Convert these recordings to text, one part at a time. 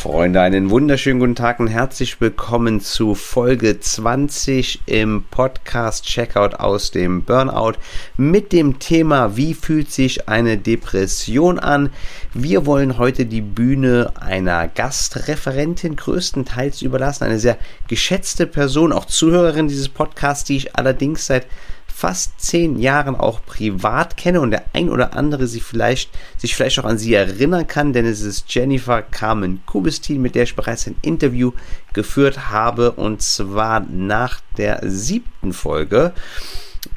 Freunde, einen wunderschönen guten Tag und herzlich willkommen zu Folge 20 im Podcast Checkout aus dem Burnout mit dem Thema, wie fühlt sich eine Depression an? Wir wollen heute die Bühne einer Gastreferentin größtenteils überlassen, eine sehr geschätzte Person, auch Zuhörerin dieses Podcasts, die ich allerdings seit fast zehn Jahren auch privat kenne und der ein oder andere sie vielleicht, sich vielleicht auch an sie erinnern kann, denn es ist Jennifer Carmen Kubistin, mit der ich bereits ein Interview geführt habe und zwar nach der siebten Folge.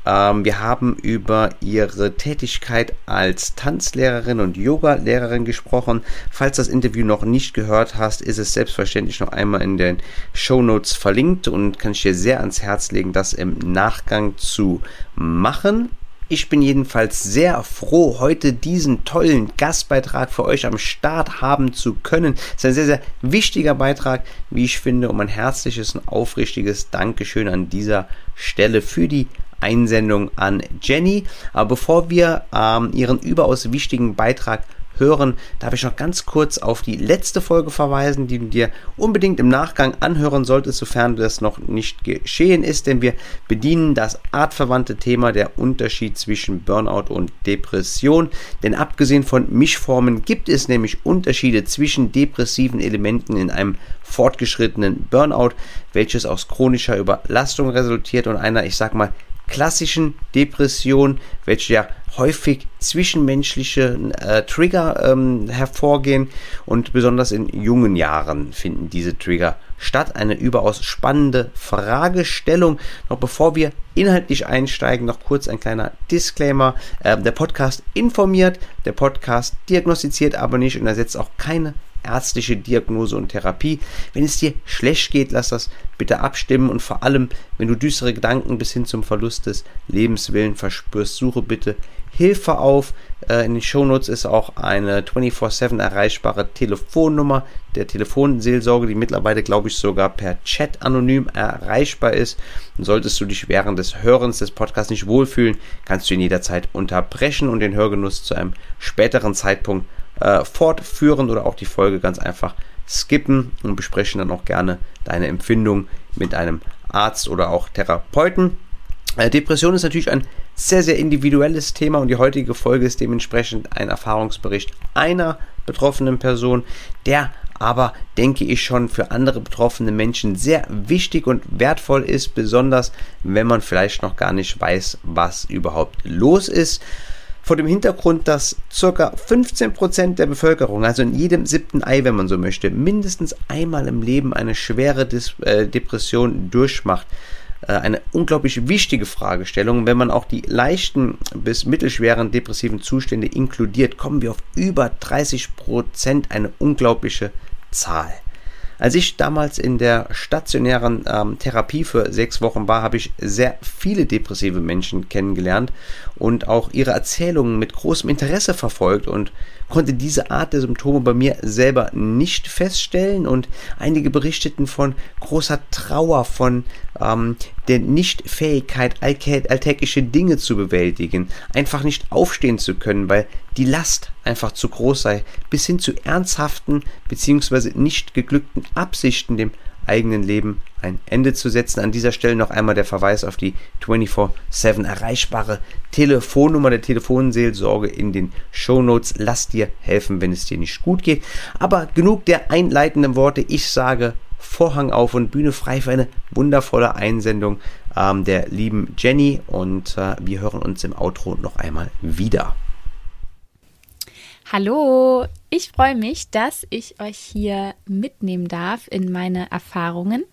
Ähm, wir haben über ihre Tätigkeit als Tanzlehrerin und Yoga-Lehrerin gesprochen. Falls das Interview noch nicht gehört hast, ist es selbstverständlich noch einmal in den Show Notes verlinkt und kann ich dir sehr ans Herz legen, das im Nachgang zu machen. Ich bin jedenfalls sehr froh, heute diesen tollen Gastbeitrag für euch am Start haben zu können. Es ist ein sehr, sehr wichtiger Beitrag, wie ich finde, um ein herzliches und aufrichtiges Dankeschön an dieser Stelle für die Einsendung an Jenny. Aber bevor wir ähm, ihren überaus wichtigen Beitrag hören, darf ich noch ganz kurz auf die letzte Folge verweisen, die du dir unbedingt im Nachgang anhören solltest, sofern das noch nicht geschehen ist, denn wir bedienen das artverwandte Thema der Unterschied zwischen Burnout und Depression. Denn abgesehen von Mischformen gibt es nämlich Unterschiede zwischen depressiven Elementen in einem fortgeschrittenen Burnout, welches aus chronischer Überlastung resultiert und einer, ich sag mal, klassischen Depression, welche ja häufig zwischenmenschliche äh, Trigger ähm, hervorgehen und besonders in jungen Jahren finden diese Trigger statt. Eine überaus spannende Fragestellung. Noch bevor wir inhaltlich einsteigen, noch kurz ein kleiner Disclaimer. Äh, der Podcast informiert, der Podcast diagnostiziert aber nicht und ersetzt auch keine ärztliche Diagnose und Therapie. Wenn es dir schlecht geht, lass das bitte abstimmen und vor allem, wenn du düstere Gedanken bis hin zum Verlust des Lebenswillen verspürst, suche bitte Hilfe auf. Äh, in den Shownotes ist auch eine 24-7 erreichbare Telefonnummer der Telefonseelsorge, die mittlerweile, glaube ich, sogar per Chat anonym erreichbar ist. Und solltest du dich während des Hörens des Podcasts nicht wohlfühlen, kannst du ihn jederzeit unterbrechen und den Hörgenuss zu einem späteren Zeitpunkt äh, fortführen oder auch die Folge ganz einfach skippen und besprechen dann auch gerne deine Empfindung mit einem Arzt oder auch Therapeuten. Äh, Depression ist natürlich ein sehr, sehr individuelles Thema und die heutige Folge ist dementsprechend ein Erfahrungsbericht einer betroffenen Person, der aber, denke ich, schon für andere betroffene Menschen sehr wichtig und wertvoll ist, besonders wenn man vielleicht noch gar nicht weiß, was überhaupt los ist vor dem Hintergrund, dass ca. 15% der Bevölkerung, also in jedem siebten Ei, wenn man so möchte, mindestens einmal im Leben eine schwere Dis äh, Depression durchmacht. Äh, eine unglaublich wichtige Fragestellung. Wenn man auch die leichten bis mittelschweren depressiven Zustände inkludiert, kommen wir auf über 30%, eine unglaubliche Zahl. Als ich damals in der stationären ähm, Therapie für sechs Wochen war, habe ich sehr viele depressive Menschen kennengelernt und auch ihre Erzählungen mit großem Interesse verfolgt und konnte diese Art der Symptome bei mir selber nicht feststellen und einige berichteten von großer Trauer, von ähm, der Nichtfähigkeit, alltägliche Dinge zu bewältigen, einfach nicht aufstehen zu können, weil die Last einfach zu groß sei, bis hin zu ernsthaften bzw. nicht geglückten Absichten, dem eigenen Leben ein Ende zu setzen. An dieser Stelle noch einmal der Verweis auf die 24-7 erreichbare Telefonnummer der Telefonseelsorge in den Show Notes. Lass dir helfen, wenn es dir nicht gut geht. Aber genug der einleitenden Worte. Ich sage Vorhang auf und Bühne frei für eine wundervolle Einsendung ähm, der lieben Jenny und äh, wir hören uns im Outro noch einmal wieder. Hallo, ich freue mich, dass ich euch hier mitnehmen darf in meine Erfahrungen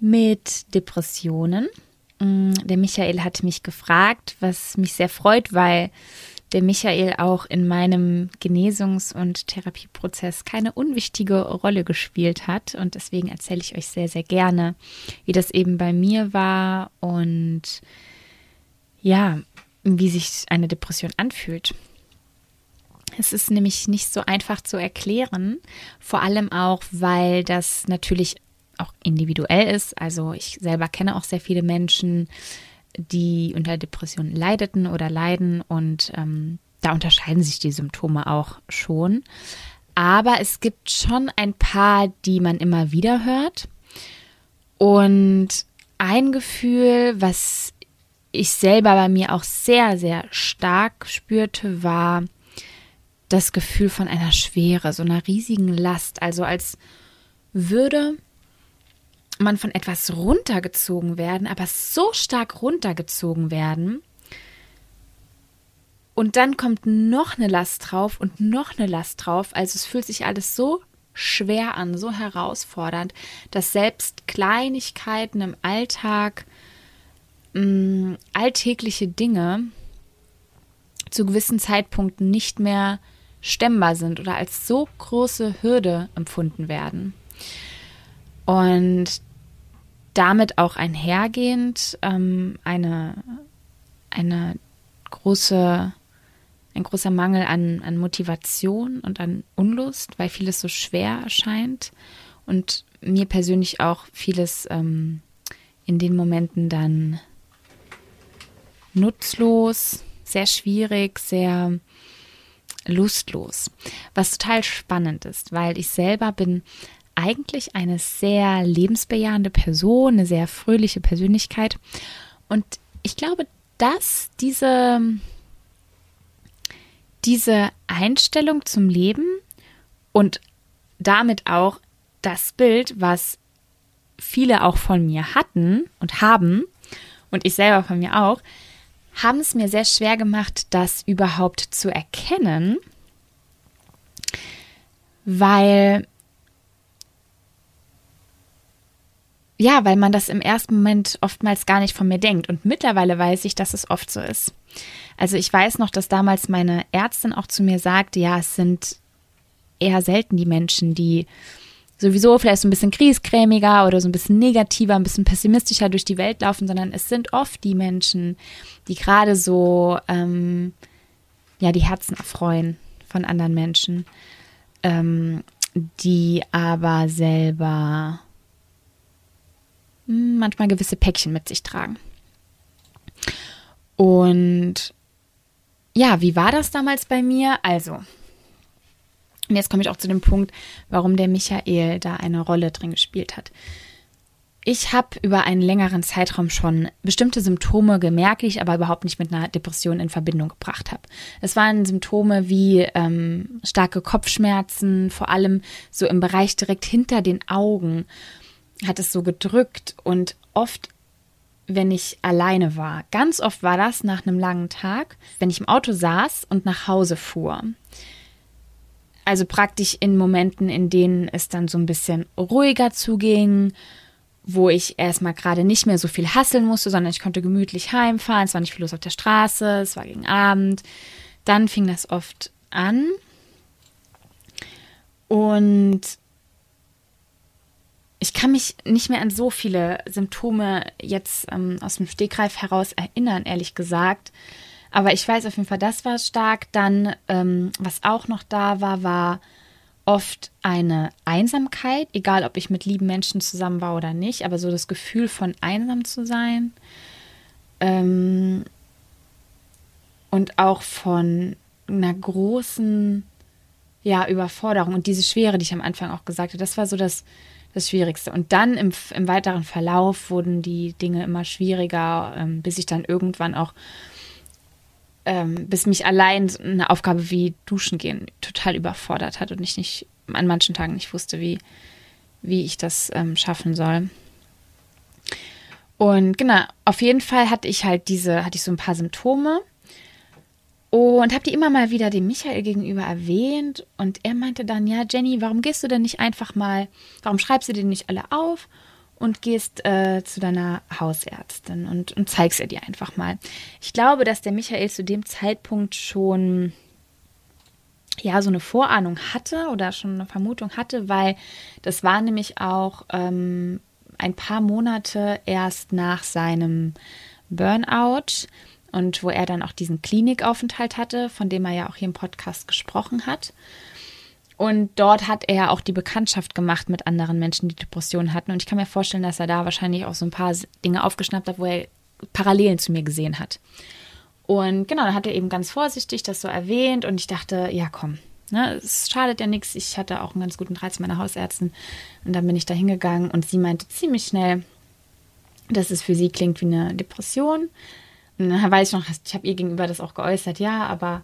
mit Depressionen. Mm, der Michael hat mich gefragt, was mich sehr freut, weil der Michael auch in meinem Genesungs- und Therapieprozess keine unwichtige Rolle gespielt hat. Und deswegen erzähle ich euch sehr, sehr gerne, wie das eben bei mir war und ja, wie sich eine Depression anfühlt. Es ist nämlich nicht so einfach zu erklären, vor allem auch, weil das natürlich auch individuell ist. Also ich selber kenne auch sehr viele Menschen, die unter Depressionen leideten oder leiden und ähm, da unterscheiden sich die Symptome auch schon. Aber es gibt schon ein paar, die man immer wieder hört. Und ein Gefühl, was ich selber bei mir auch sehr, sehr stark spürte, war das Gefühl von einer Schwere, so einer riesigen Last. Also als würde man von etwas runtergezogen werden, aber so stark runtergezogen werden. Und dann kommt noch eine Last drauf und noch eine Last drauf. Also es fühlt sich alles so schwer an, so herausfordernd, dass selbst Kleinigkeiten im Alltag, mh, mm, alltägliche Dinge zu gewissen Zeitpunkten nicht mehr stemmbar sind oder als so große Hürde empfunden werden. Und damit auch einhergehend ähm, eine, eine große, ein großer Mangel an, an Motivation und an Unlust, weil vieles so schwer erscheint und mir persönlich auch vieles ähm, in den Momenten dann nutzlos, sehr schwierig, sehr lustlos. Was total spannend ist, weil ich selber bin eigentlich eine sehr lebensbejahende Person, eine sehr fröhliche Persönlichkeit. Und ich glaube, dass diese, diese Einstellung zum Leben und damit auch das Bild, was viele auch von mir hatten und haben, und ich selber von mir auch, haben es mir sehr schwer gemacht, das überhaupt zu erkennen, weil ja, weil man das im ersten Moment oftmals gar nicht von mir denkt. Und mittlerweile weiß ich, dass es oft so ist. Also ich weiß noch, dass damals meine Ärztin auch zu mir sagte, ja, es sind eher selten die Menschen, die sowieso vielleicht so ein bisschen kriescremiger oder so ein bisschen negativer, ein bisschen pessimistischer durch die Welt laufen, sondern es sind oft die Menschen, die gerade so ähm, ja die Herzen erfreuen von anderen Menschen, ähm, die aber selber hm, manchmal gewisse Päckchen mit sich tragen. Und ja, wie war das damals bei mir? Also, und jetzt komme ich auch zu dem Punkt, warum der Michael da eine Rolle drin gespielt hat. Ich habe über einen längeren Zeitraum schon bestimmte Symptome gemerkt, die ich aber überhaupt nicht mit einer Depression in Verbindung gebracht habe. Es waren Symptome wie ähm, starke Kopfschmerzen, vor allem so im Bereich direkt hinter den Augen hat es so gedrückt und oft, wenn ich alleine war, ganz oft war das nach einem langen Tag, wenn ich im Auto saß und nach Hause fuhr. Also praktisch in Momenten, in denen es dann so ein bisschen ruhiger zuging, wo ich erstmal gerade nicht mehr so viel hasseln musste, sondern ich konnte gemütlich heimfahren, es war nicht viel los auf der Straße, es war gegen Abend. Dann fing das oft an. Und ich kann mich nicht mehr an so viele Symptome jetzt ähm, aus dem Stegreif heraus erinnern, ehrlich gesagt. Aber ich weiß auf jeden Fall, das war stark. Dann, ähm, was auch noch da war, war oft eine Einsamkeit, egal ob ich mit lieben Menschen zusammen war oder nicht, aber so das Gefühl von einsam zu sein. Ähm, und auch von einer großen ja, Überforderung und diese Schwere, die ich am Anfang auch gesagt habe, das war so das, das Schwierigste. Und dann im, im weiteren Verlauf wurden die Dinge immer schwieriger, ähm, bis ich dann irgendwann auch, ähm, bis mich allein eine Aufgabe wie Duschen gehen total überfordert hat und ich nicht an manchen Tagen nicht wusste, wie, wie ich das ähm, schaffen soll. Und genau, auf jeden Fall hatte ich halt diese, hatte ich so ein paar Symptome und habe die immer mal wieder dem Michael gegenüber erwähnt. Und er meinte dann, ja, Jenny, warum gehst du denn nicht einfach mal, warum schreibst du dir nicht alle auf und gehst äh, zu deiner Hausärztin und, und zeigst ihr dir einfach mal. Ich glaube, dass der Michael zu dem Zeitpunkt schon ja so eine Vorahnung hatte oder schon eine Vermutung hatte, weil das war nämlich auch ähm, ein paar Monate erst nach seinem Burnout. und wo er dann auch diesen Klinikaufenthalt hatte, von dem er ja auch hier im Podcast gesprochen hat. Und dort hat er auch die Bekanntschaft gemacht mit anderen Menschen, die Depressionen hatten. Und ich kann mir vorstellen, dass er da wahrscheinlich auch so ein paar Dinge aufgeschnappt hat, wo er Parallelen zu mir gesehen hat. Und genau, dann hat er eben ganz vorsichtig das so erwähnt und ich dachte, ja komm, ne, es schadet ja nichts. Ich hatte auch einen ganz guten zu meiner Hausärztin und dann bin ich da hingegangen und sie meinte ziemlich schnell, dass es für sie klingt wie eine Depression. Und dann weiß ich noch, ich habe ihr gegenüber das auch geäußert, ja, aber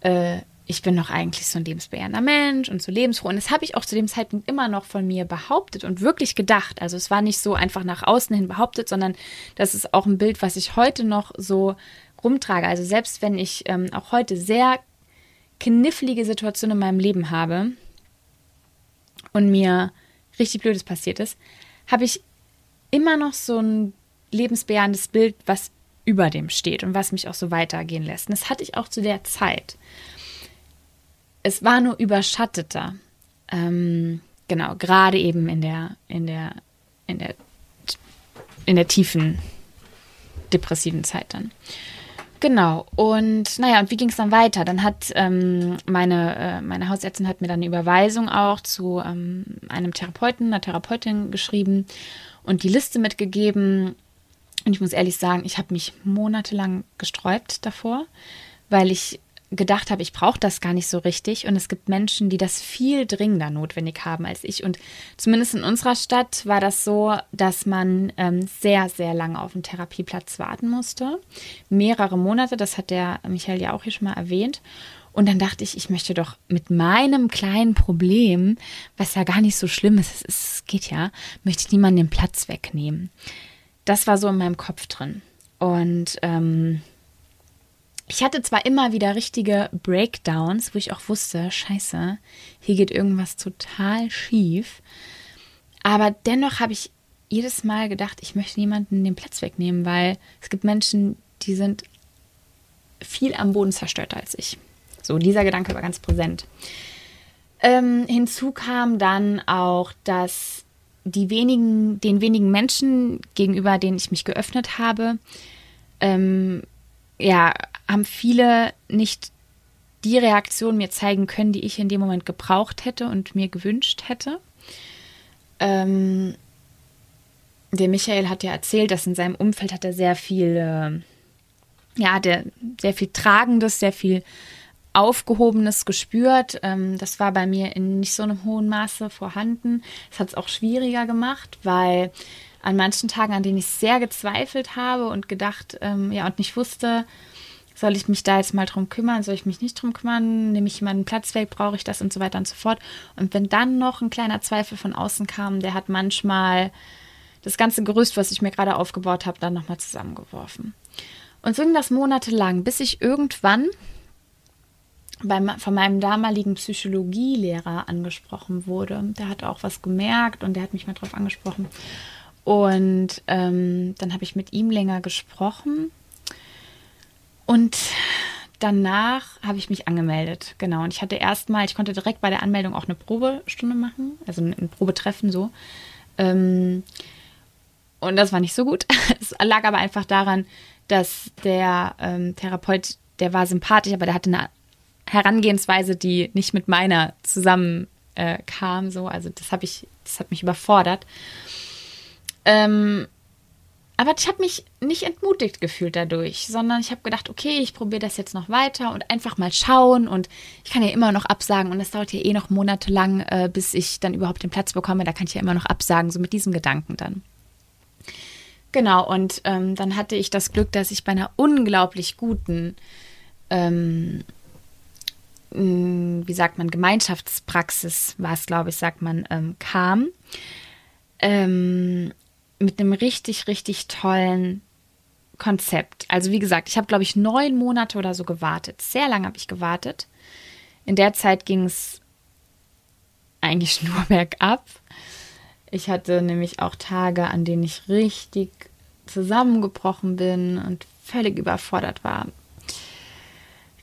äh, ich bin doch eigentlich so ein lebensbejahender Mensch und so lebensfroh. Und das habe ich auch zu dem Zeitpunkt immer noch von mir behauptet und wirklich gedacht. Also es war nicht so einfach nach außen hin behauptet, sondern das ist auch ein Bild, was ich heute noch so rumtrage. Also selbst wenn ich ähm, auch heute sehr knifflige Situationen in meinem Leben habe und mir richtig Blödes passiert ist, habe ich immer noch so ein lebensbejahendes Bild, was über dem steht und was mich auch so weitergehen lässt. Und das hatte ich auch zu der Zeit. Es war nur überschatteter. Ähm, genau, gerade eben in der, in der, in der, in der tiefen depressiven Zeit dann. Genau, und naja, und wie ging es dann weiter? Dann hat ähm, meine, äh, meine Hausärztin hat mir dann eine Überweisung auch zu ähm, einem Therapeuten, einer Therapeutin geschrieben und die Liste mitgegeben. Und ich muss ehrlich sagen, ich habe mich monatelang gesträubt davor, weil ich gedacht habe, ich brauche das gar nicht so richtig. Und es gibt Menschen, die das viel dringender notwendig haben als ich. Und zumindest in unserer Stadt war das so, dass man ähm, sehr, sehr lange auf einen Therapieplatz warten musste. Mehrere Monate, das hat der Michael ja auch hier schon mal erwähnt. Und dann dachte ich, ich möchte doch mit meinem kleinen Problem, was ja gar nicht so schlimm ist, es geht ja, möchte ich niemanden den Platz wegnehmen. Das war so in meinem Kopf drin. Und ähm, ich hatte zwar immer wieder richtige Breakdowns, wo ich auch wusste, scheiße, hier geht irgendwas total schief. Aber dennoch habe ich jedes Mal gedacht, ich möchte niemanden den Platz wegnehmen, weil es gibt Menschen, die sind viel am Boden zerstörter als ich. So, dieser Gedanke war ganz präsent. Ähm, hinzu kam dann auch, dass die wenigen, den wenigen Menschen, gegenüber denen ich mich geöffnet habe, ähm, ja, haben viele nicht die Reaktion mir zeigen können, die ich in dem Moment gebraucht hätte und mir gewünscht hätte. Ähm, der Michael hat ja erzählt, dass in seinem Umfeld hat er sehr viel, äh, ja, der sehr viel Tragendes, sehr viel Aufgehobenes gespürt. Ähm, das war bei mir in nicht so einem hohen Maße vorhanden. Das hat es auch schwieriger gemacht, weil an manchen Tagen, an denen ich sehr gezweifelt habe und gedacht, ähm, ja, und nicht wusste, soll ich mich da jetzt mal drum kümmern, soll ich mich nicht drum kümmern, nehme ich jemanden Platz weg, brauche ich das und so weiter und so fort. Und wenn dann noch ein kleiner Zweifel von außen kam, der hat manchmal das ganze Gerüst, was ich mir gerade aufgebaut habe, dann nochmal zusammengeworfen. Und so ging das monatelang, bis ich irgendwann beim, von meinem damaligen Psychologielehrer angesprochen wurde. Der hat auch was gemerkt und der hat mich mal drauf angesprochen. Und ähm, dann habe ich mit ihm länger gesprochen. Und danach habe ich mich angemeldet. Genau. Und ich hatte erstmal, ich konnte direkt bei der Anmeldung auch eine Probestunde machen, also ein Probetreffen so. Ähm, und das war nicht so gut. Es lag aber einfach daran, dass der ähm, Therapeut, der war sympathisch, aber der hatte eine Herangehensweise, die nicht mit meiner zusammen äh, kam. So, also das habe ich, das hat mich überfordert. Ähm, aber ich habe mich nicht entmutigt gefühlt dadurch, sondern ich habe gedacht, okay, ich probiere das jetzt noch weiter und einfach mal schauen. Und ich kann ja immer noch absagen und es dauert ja eh noch monatelang, äh, bis ich dann überhaupt den Platz bekomme. Da kann ich ja immer noch absagen, so mit diesem Gedanken dann. Genau, und ähm, dann hatte ich das Glück, dass ich bei einer unglaublich guten ähm, wie sagt man, Gemeinschaftspraxis war es, glaube ich, sagt man, ähm, kam. Ähm, mit einem richtig, richtig tollen Konzept. Also wie gesagt, ich habe, glaube ich, neun Monate oder so gewartet. Sehr lange habe ich gewartet. In der Zeit ging es eigentlich nur bergab. Ich hatte nämlich auch Tage, an denen ich richtig zusammengebrochen bin und völlig überfordert war.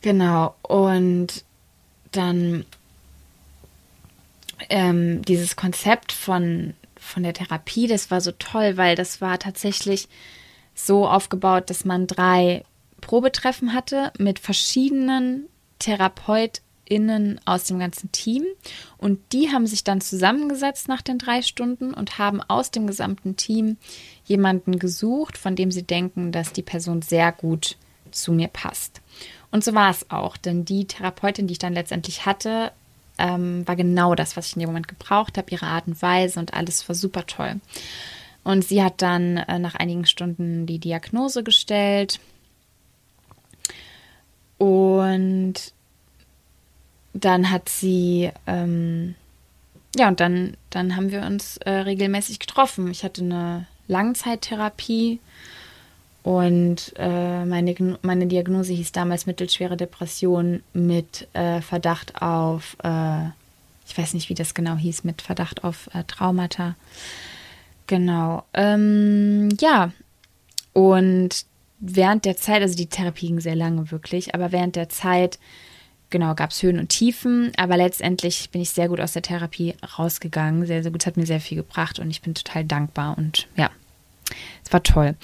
Genau. Und dann ähm, dieses Konzept von, von der Therapie, das war so toll, weil das war tatsächlich so aufgebaut, dass man drei Probetreffen hatte mit verschiedenen TherapeutInnen aus dem ganzen Team. Und die haben sich dann zusammengesetzt nach den drei Stunden und haben aus dem gesamten Team jemanden gesucht, von dem sie denken, dass die Person sehr gut zu mir passt. Und so war es auch, denn die Therapeutin, die ich dann letztendlich hatte, ähm, war genau das, was ich in dem Moment gebraucht habe, ihre Art und Weise und alles war super toll. Und sie hat dann äh, nach einigen Stunden die Diagnose gestellt. Und dann hat sie, ähm, ja, und dann, dann haben wir uns äh, regelmäßig getroffen. Ich hatte eine Langzeittherapie und äh, meine, meine Diagnose hieß damals mittelschwere Depression mit äh, Verdacht auf, äh, ich weiß nicht, wie das genau hieß, mit Verdacht auf äh, Traumata. Genau. Ähm, ja. Und während der Zeit, also die Therapie ging sehr lange wirklich, aber während der Zeit, genau, gab es Höhen und Tiefen, aber letztendlich bin ich sehr gut aus der Therapie rausgegangen. Sehr, sehr gut, es hat mir sehr viel gebracht und ich bin total dankbar und ja, es war toll.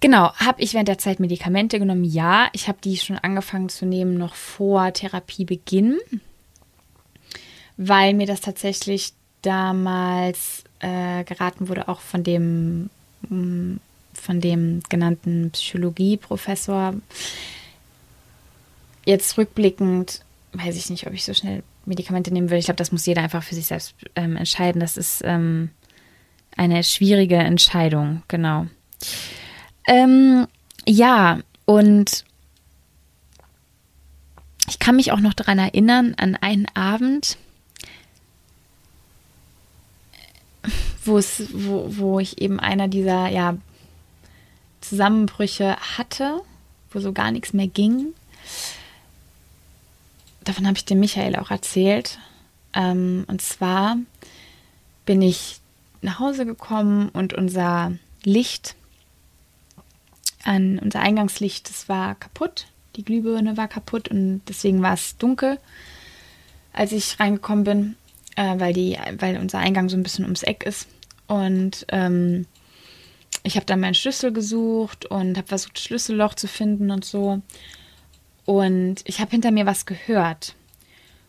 Genau, habe ich während der Zeit Medikamente genommen? Ja, ich habe die schon angefangen zu nehmen noch vor Therapiebeginn, weil mir das tatsächlich damals äh, geraten wurde, auch von dem, mm, von dem genannten Psychologieprofessor. Jetzt rückblickend weiß ich nicht, ob ich so schnell Medikamente nehmen würde. Ich glaube, das muss jeder einfach für sich selbst ähm, entscheiden. Das ist ähm, eine schwierige Entscheidung, genau. Ähm, ja, und ich kann mich auch noch daran erinnern, an einen Abend, wo wo ich eben einer dieser ja, Zusammenbrüche hatte, wo so gar nichts mehr ging. Davon habe ich dem Michael auch erzählt. Ähm, und zwar bin ich nach Hause gekommen und unser Licht an unser Eingangslicht, das war kaputt. Die Glühbirne war kaputt und deswegen war es dunkel, als ich reingekommen bin, äh, weil, die, weil unser Eingang so ein bisschen ums Eck ist. Und ähm, ich habe dann meinen Schlüssel gesucht und habe versucht, das Schlüsselloch zu finden und so. Und ich habe hinter mir was gehört.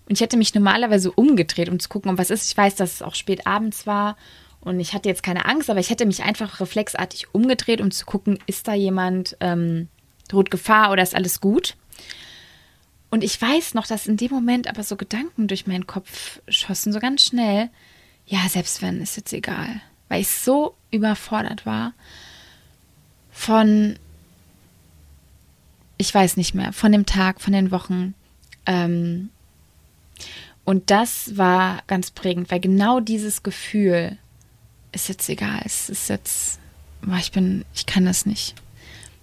Und ich hätte mich normalerweise umgedreht, um zu gucken, um was ist. Ich weiß, dass es auch spät abends war und ich hatte jetzt keine Angst, aber ich hätte mich einfach reflexartig umgedreht, um zu gucken, ist da jemand, ähm, droht Gefahr oder ist alles gut? Und ich weiß noch, dass in dem Moment aber so Gedanken durch meinen Kopf schossen, so ganz schnell. Ja, selbst wenn, ist jetzt egal. Weil ich so überfordert war von, ich weiß nicht mehr, von dem Tag, von den Wochen. Ähm, und das war ganz prägend, weil genau dieses Gefühl, ist jetzt egal, es ist jetzt, ich bin, ich kann das nicht.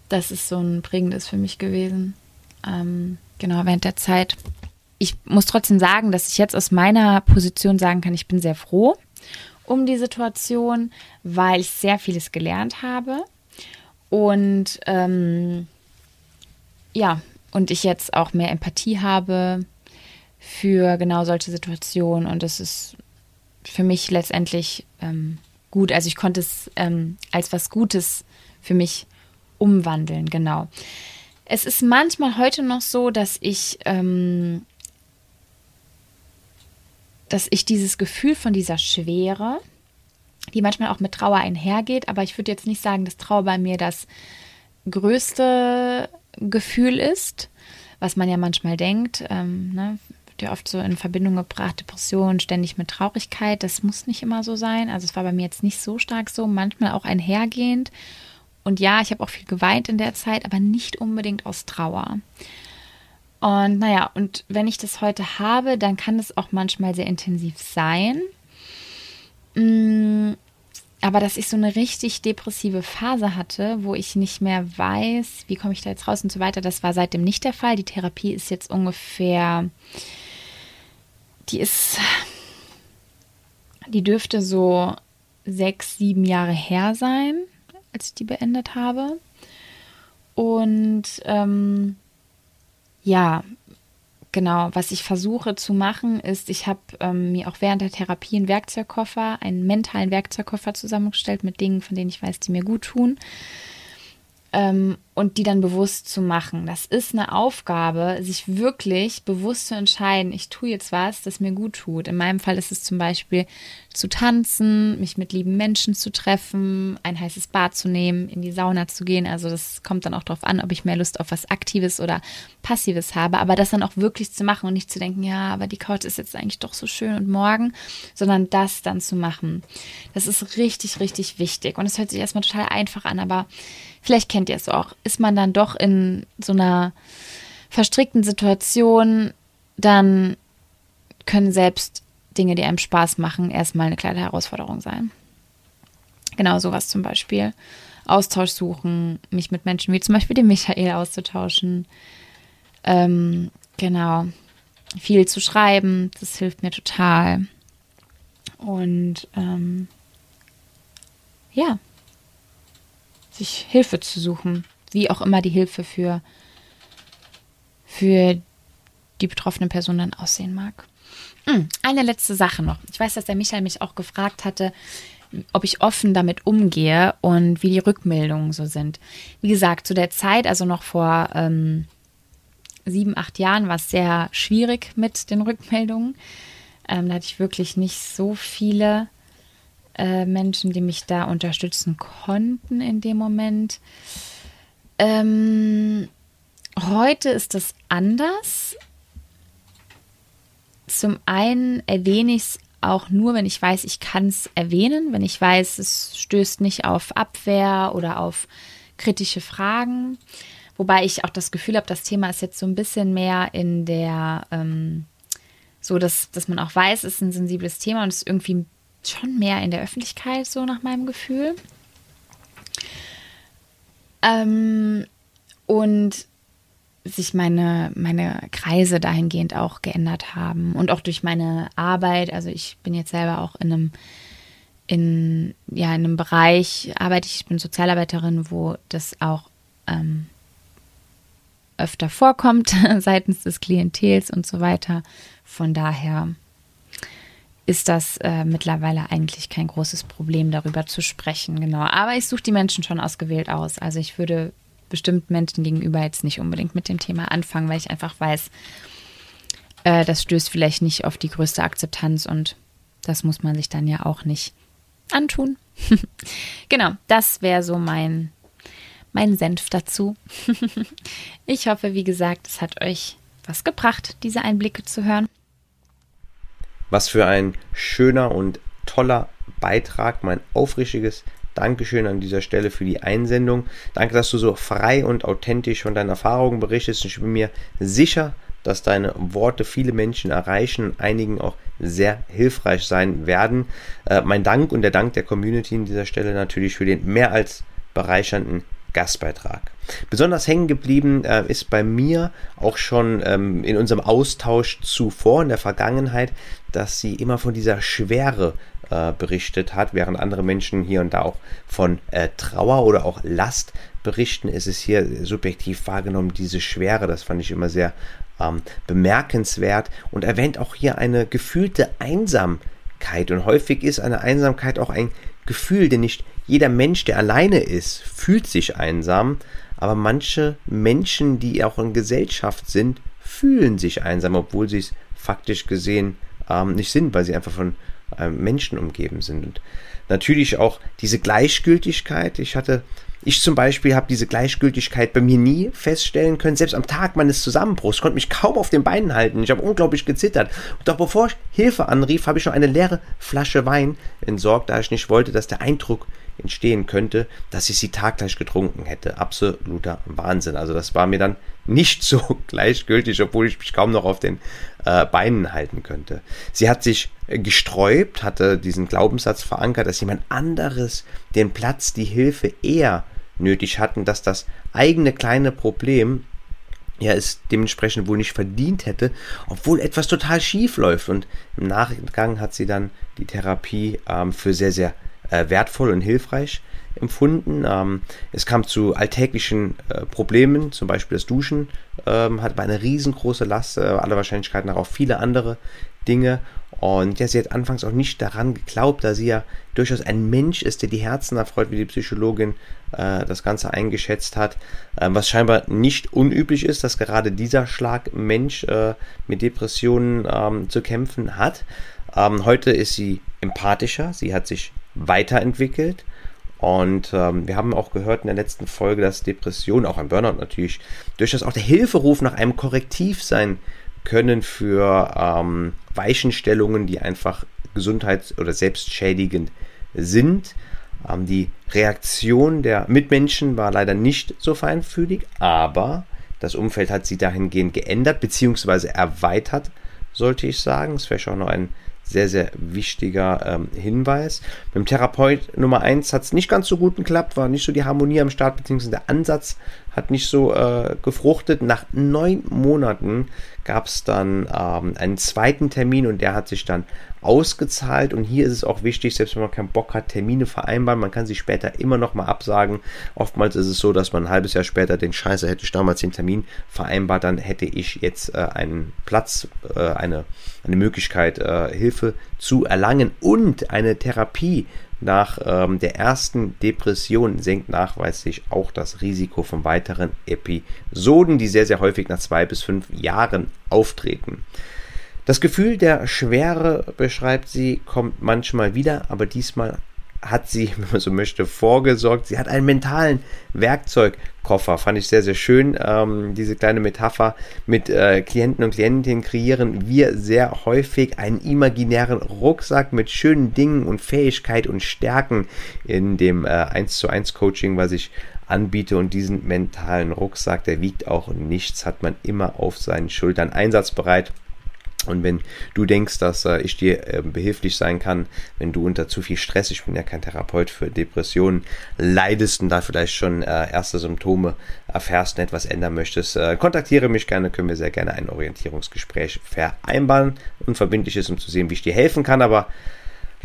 Das ist so ein prägendes für mich gewesen. Ähm, genau, während der Zeit. Ich muss trotzdem sagen, dass ich jetzt aus meiner Position sagen kann, ich bin sehr froh um die Situation, weil ich sehr vieles gelernt habe. Und ähm, ja, und ich jetzt auch mehr Empathie habe für genau solche Situationen. Und es ist für mich letztendlich ähm, gut. Also ich konnte es ähm, als was Gutes für mich umwandeln, genau. Es ist manchmal heute noch so, dass ich, ähm, dass ich dieses Gefühl von dieser Schwere, die manchmal auch mit Trauer einhergeht, aber ich würde jetzt nicht sagen, dass Trauer bei mir das größte Gefühl ist, was man ja manchmal denkt. Ähm, ne? Ja oft so in Verbindung gebracht, Depression ständig mit Traurigkeit. Das muss nicht immer so sein. Also es war bei mir jetzt nicht so stark so, manchmal auch einhergehend. Und ja, ich habe auch viel geweint in der Zeit, aber nicht unbedingt aus Trauer. Und naja, und wenn ich das heute habe, dann kann es auch manchmal sehr intensiv sein. Mm, aber dass ich so eine richtig depressive Phase hatte, wo ich nicht mehr weiß, wie komme ich da jetzt raus und so weiter, das war seitdem nicht der Fall. Die Therapie ist jetzt ungefähr die ist, die dürfte so sechs, sieben Jahre her sein, als ich die beendet habe. Und ähm, ja, genau, was ich versuche zu machen, ist, ich habe ähm, mir auch während der Therapie einen Werkzeugkoffer, einen mentalen Werkzeugkoffer zusammengestellt mit Dingen, von denen ich weiß, die mir gut tun. Ähm, und die dann bewusst zu machen. Das ist eine Aufgabe, sich wirklich bewusst zu entscheiden, ich tue jetzt was, das mir gut tut. In meinem Fall ist es zum Beispiel zu tanzen, mich mit lieben Menschen zu treffen, ein heißes Bad zu nehmen, in die Sauna zu gehen. Also das kommt dann auch darauf an, ob ich mehr Lust auf was Aktives oder Passives habe. Aber das dann auch wirklich zu machen und nicht zu denken, ja, aber die Couch ist jetzt eigentlich doch so schön und morgen, sondern das dann zu machen. Das ist richtig, richtig wichtig. Und es hört sich erstmal total einfach an, aber vielleicht kennt ihr es auch, ist man dann doch in so einer verstrickten Situation, dann können selbst Dinge, die einem Spaß machen, erstmal eine kleine Herausforderung sein. Genau sowas zum Beispiel. Austausch suchen, mich mit Menschen wie zum Beispiel dem Michael auszutauschen. Ähm, genau. Viel zu schreiben, das hilft mir total. Und ähm, ja, sich Hilfe zu suchen, wie auch immer die Hilfe für, für die betroffene Person dann aussehen mag. Hm, eine letzte Sache noch. Ich weiß, dass der Michael mich auch gefragt hatte, ob ich offen damit umgehe und wie die Rückmeldungen so sind. Wie gesagt, zu der Zeit, also noch vor ähm, sieben, acht Jahren, war es sehr schwierig mit den Rückmeldungen. Ähm, da hatte ich wirklich nicht so viele äh, Menschen, die mich da unterstützen konnten in dem Moment. Ähm, heute ist es anders. Zum einen erwähne ich es auch nur, wenn ich weiß, ich kann es erwähnen, wenn ich weiß, es stößt nicht auf Abwehr oder auf kritische Fragen. Wobei ich auch das Gefühl habe, das Thema ist jetzt so ein bisschen mehr in der, ähm, so dass, dass man auch weiß, es ist ein sensibles Thema und ist irgendwie schon mehr in der Öffentlichkeit, so nach meinem Gefühl. Ähm, und sich meine, meine Kreise dahingehend auch geändert haben. Und auch durch meine Arbeit, also ich bin jetzt selber auch in einem, in, ja, in einem Bereich, arbeite ich, ich bin Sozialarbeiterin, wo das auch ähm, öfter vorkommt seitens des Klientels und so weiter. Von daher ist das äh, mittlerweile eigentlich kein großes Problem, darüber zu sprechen. Genau. Aber ich suche die Menschen schon ausgewählt aus. Also ich würde bestimmt Menschen gegenüber jetzt nicht unbedingt mit dem Thema anfangen, weil ich einfach weiß, äh, das stößt vielleicht nicht auf die größte Akzeptanz und das muss man sich dann ja auch nicht antun. genau, das wäre so mein, mein Senf dazu. ich hoffe, wie gesagt, es hat euch was gebracht, diese Einblicke zu hören. Was für ein schöner und toller Beitrag. Mein aufrichtiges Dankeschön an dieser Stelle für die Einsendung. Danke, dass du so frei und authentisch von deinen Erfahrungen berichtest. Ich bin mir sicher, dass deine Worte viele Menschen erreichen, einigen auch sehr hilfreich sein werden. Äh, mein Dank und der Dank der Community an dieser Stelle natürlich für den mehr als bereichernden Gastbeitrag. Besonders hängen geblieben äh, ist bei mir auch schon ähm, in unserem Austausch zuvor in der Vergangenheit, dass sie immer von dieser Schwere äh, berichtet hat, während andere Menschen hier und da auch von äh, Trauer oder auch Last berichten, ist es hier subjektiv wahrgenommen, diese Schwere. Das fand ich immer sehr ähm, bemerkenswert und erwähnt auch hier eine gefühlte Einsamkeit. Und häufig ist eine Einsamkeit auch ein Gefühl, denn nicht jeder Mensch, der alleine ist, fühlt sich einsam, aber manche Menschen, die auch in Gesellschaft sind, fühlen sich einsam, obwohl sie es faktisch gesehen ähm, nicht sind, weil sie einfach von ähm, Menschen umgeben sind. Und natürlich auch diese Gleichgültigkeit. Ich hatte, ich zum Beispiel habe diese Gleichgültigkeit bei mir nie feststellen können. Selbst am Tag meines Zusammenbruchs konnte mich kaum auf den Beinen halten. Ich habe unglaublich gezittert. Und doch bevor ich Hilfe anrief, habe ich schon eine leere Flasche Wein entsorgt, da ich nicht wollte, dass der Eindruck entstehen könnte, dass ich sie taggleich getrunken hätte. Absoluter Wahnsinn. Also das war mir dann nicht so gleichgültig, obwohl ich mich kaum noch auf den äh, Beinen halten könnte. Sie hat sich äh, gesträubt, hatte diesen Glaubenssatz verankert, dass jemand anderes den Platz, die Hilfe eher nötig hatten, dass das eigene kleine Problem ja es dementsprechend wohl nicht verdient hätte, obwohl etwas total schief läuft. Und im Nachgang hat sie dann die Therapie ähm, für sehr, sehr äh, wertvoll und hilfreich empfunden. Ähm, es kam zu alltäglichen äh, Problemen, zum Beispiel das Duschen ähm, hat eine riesengroße Last, äh, aller Wahrscheinlichkeit nach auch viele andere Dinge. Und ja, sie hat anfangs auch nicht daran geglaubt, da sie ja durchaus ein Mensch ist, der die Herzen erfreut, wie die Psychologin äh, das Ganze eingeschätzt hat. Äh, was scheinbar nicht unüblich ist, dass gerade dieser Schlag Mensch äh, mit Depressionen ähm, zu kämpfen hat. Ähm, heute ist sie empathischer, sie hat sich weiterentwickelt. Und ähm, wir haben auch gehört in der letzten Folge, dass Depression, auch ein Burnout natürlich, durchaus auch der Hilferuf nach einem Korrektiv sein können für ähm, Weichenstellungen, die einfach gesundheits- oder selbstschädigend sind. Ähm, die Reaktion der Mitmenschen war leider nicht so feinfühlig, aber das Umfeld hat sie dahingehend geändert bzw. erweitert, sollte ich sagen. Es wäre schon noch ein sehr, sehr wichtiger ähm, Hinweis. Beim Therapeut Nummer 1 hat es nicht ganz so gut geklappt, war nicht so die Harmonie am Start, beziehungsweise der Ansatz hat nicht so äh, gefruchtet. Nach neun Monaten gab es dann ähm, einen zweiten Termin und der hat sich dann ausgezahlt. Und hier ist es auch wichtig, selbst wenn man keinen Bock hat, Termine vereinbaren, man kann sie später immer noch mal absagen. Oftmals ist es so, dass man ein halbes Jahr später den Scheiße hätte ich damals den Termin vereinbart, dann hätte ich jetzt äh, einen Platz, äh, eine, eine Möglichkeit, äh, Hilfe zu erlangen und eine Therapie nach ähm, der ersten Depression senkt nachweislich auch das Risiko von weiteren Episoden, die sehr, sehr häufig nach zwei bis fünf Jahren auftreten. Das Gefühl der Schwere, beschreibt sie, kommt manchmal wieder, aber diesmal hat sie, wenn man so möchte, vorgesorgt. Sie hat einen mentalen Werkzeugkoffer. Fand ich sehr, sehr schön. Ähm, diese kleine Metapher mit äh, Klienten und Klientinnen kreieren wir sehr häufig einen imaginären Rucksack mit schönen Dingen und Fähigkeit und Stärken in dem äh, 1 zu 1 Coaching, was ich anbiete. Und diesen mentalen Rucksack, der wiegt auch nichts, hat man immer auf seinen Schultern einsatzbereit. Und wenn du denkst, dass äh, ich dir äh, behilflich sein kann, wenn du unter zu viel Stress, ich bin ja kein Therapeut für Depressionen, leidest und da vielleicht schon äh, erste Symptome erfährst und etwas ändern möchtest, äh, kontaktiere mich gerne, können wir sehr gerne ein Orientierungsgespräch vereinbaren. Unverbindlich ist, um zu sehen, wie ich dir helfen kann, aber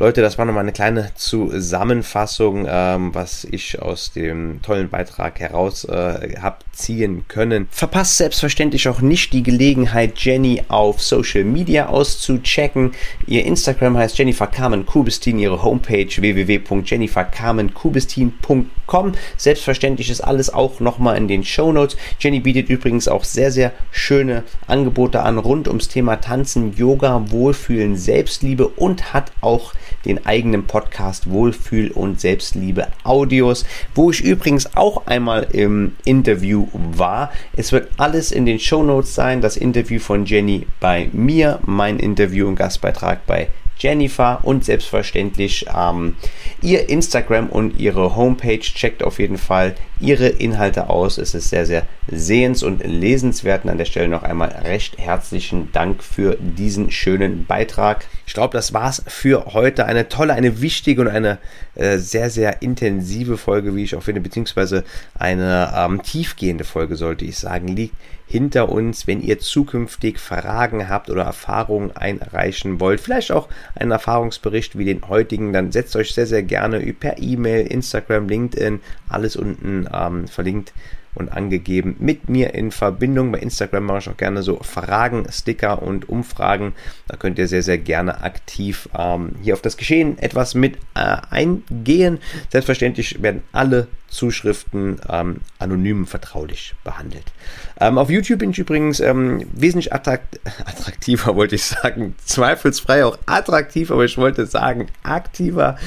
Leute, das war nochmal eine kleine Zusammenfassung, ähm, was ich aus dem tollen Beitrag heraus äh, habe ziehen können. Verpasst selbstverständlich auch nicht die Gelegenheit, Jenny auf Social Media auszuchecken. Ihr Instagram heißt Jennifer Carmen Kubistin, ihre Homepage www.jennifercarmenkubistin.com. Selbstverständlich ist alles auch nochmal in den Show Notes. Jenny bietet übrigens auch sehr, sehr schöne Angebote an rund ums Thema Tanzen, Yoga, Wohlfühlen, Selbstliebe und hat auch den eigenen Podcast Wohlfühl und Selbstliebe Audios, wo ich übrigens auch einmal im Interview war. Es wird alles in den Show Notes sein. Das Interview von Jenny bei mir, mein Interview und Gastbeitrag bei Jennifer und selbstverständlich ähm, ihr Instagram und ihre Homepage. Checkt auf jeden Fall ihre Inhalte aus. Es ist sehr, sehr sehens- und lesenswert. Und an der Stelle noch einmal recht herzlichen Dank für diesen schönen Beitrag. Ich glaube, das war's für heute. Eine tolle, eine wichtige und eine äh, sehr, sehr intensive Folge, wie ich auch finde, beziehungsweise eine ähm, tiefgehende Folge, sollte ich sagen, liegt hinter uns. Wenn ihr zukünftig Fragen habt oder Erfahrungen einreichen wollt, vielleicht auch einen Erfahrungsbericht wie den heutigen, dann setzt euch sehr, sehr gerne per E-Mail, Instagram, LinkedIn, alles unten ähm, verlinkt und angegeben mit mir in Verbindung. Bei Instagram mache ich auch gerne so Fragen, Sticker und Umfragen. Da könnt ihr sehr, sehr gerne aktiv ähm, hier auf das Geschehen etwas mit äh, eingehen. Selbstverständlich werden alle Zuschriften ähm, anonym vertraulich behandelt. Ähm, auf YouTube bin ich übrigens ähm, wesentlich attrakt attraktiver, wollte ich sagen. Zweifelsfrei auch attraktiv, aber ich wollte sagen aktiver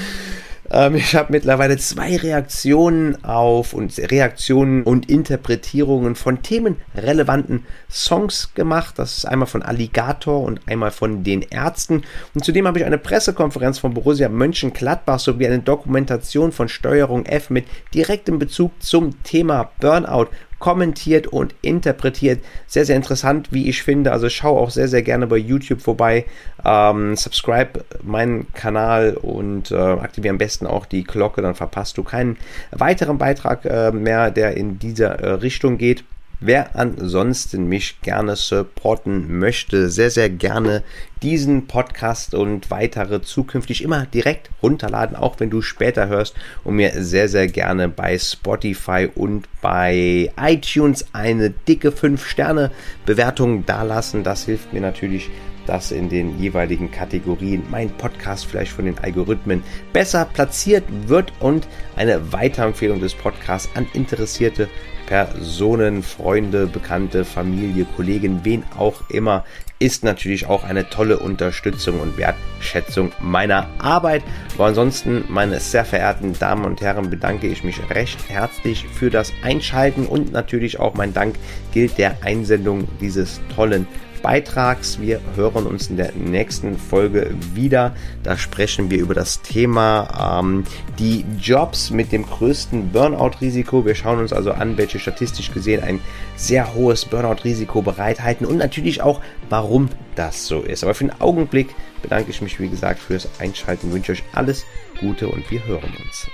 ähm, ich habe mittlerweile zwei Reaktionen auf und Reaktionen und Interpretierungen von themenrelevanten Songs gemacht. Das ist einmal von Alligator und einmal von den Ärzten. Und zudem habe ich eine Pressekonferenz von Borussia Mönchengladbach sowie eine Dokumentation von Steuerung F mit direktem Bezug zum Thema Burnout kommentiert und interpretiert. Sehr, sehr interessant, wie ich finde. Also schau auch sehr, sehr gerne bei YouTube vorbei. Ähm, subscribe meinen Kanal und äh, aktiviere am besten auch die Glocke, dann verpasst du keinen weiteren Beitrag äh, mehr, der in dieser äh, Richtung geht. Wer ansonsten mich gerne supporten möchte, sehr, sehr gerne diesen Podcast und weitere zukünftig immer direkt runterladen, auch wenn du später hörst und mir sehr, sehr gerne bei Spotify und bei iTunes eine dicke 5-Sterne-Bewertung dalassen. Das hilft mir natürlich dass in den jeweiligen Kategorien mein Podcast vielleicht von den Algorithmen besser platziert wird und eine Weiterempfehlung des Podcasts an interessierte Personen, Freunde, Bekannte, Familie, Kollegen, wen auch immer, ist natürlich auch eine tolle Unterstützung und Wertschätzung meiner Arbeit. Aber ansonsten, meine sehr verehrten Damen und Herren, bedanke ich mich recht herzlich für das Einschalten und natürlich auch mein Dank gilt der Einsendung dieses tollen Beitrags. Wir hören uns in der nächsten Folge wieder. Da sprechen wir über das Thema ähm, die Jobs mit dem größten Burnout-Risiko. Wir schauen uns also an, welche statistisch gesehen ein sehr hohes Burnout-Risiko bereithalten und natürlich auch, warum das so ist. Aber für den Augenblick bedanke ich mich, wie gesagt, fürs Einschalten, wünsche euch alles Gute und wir hören uns.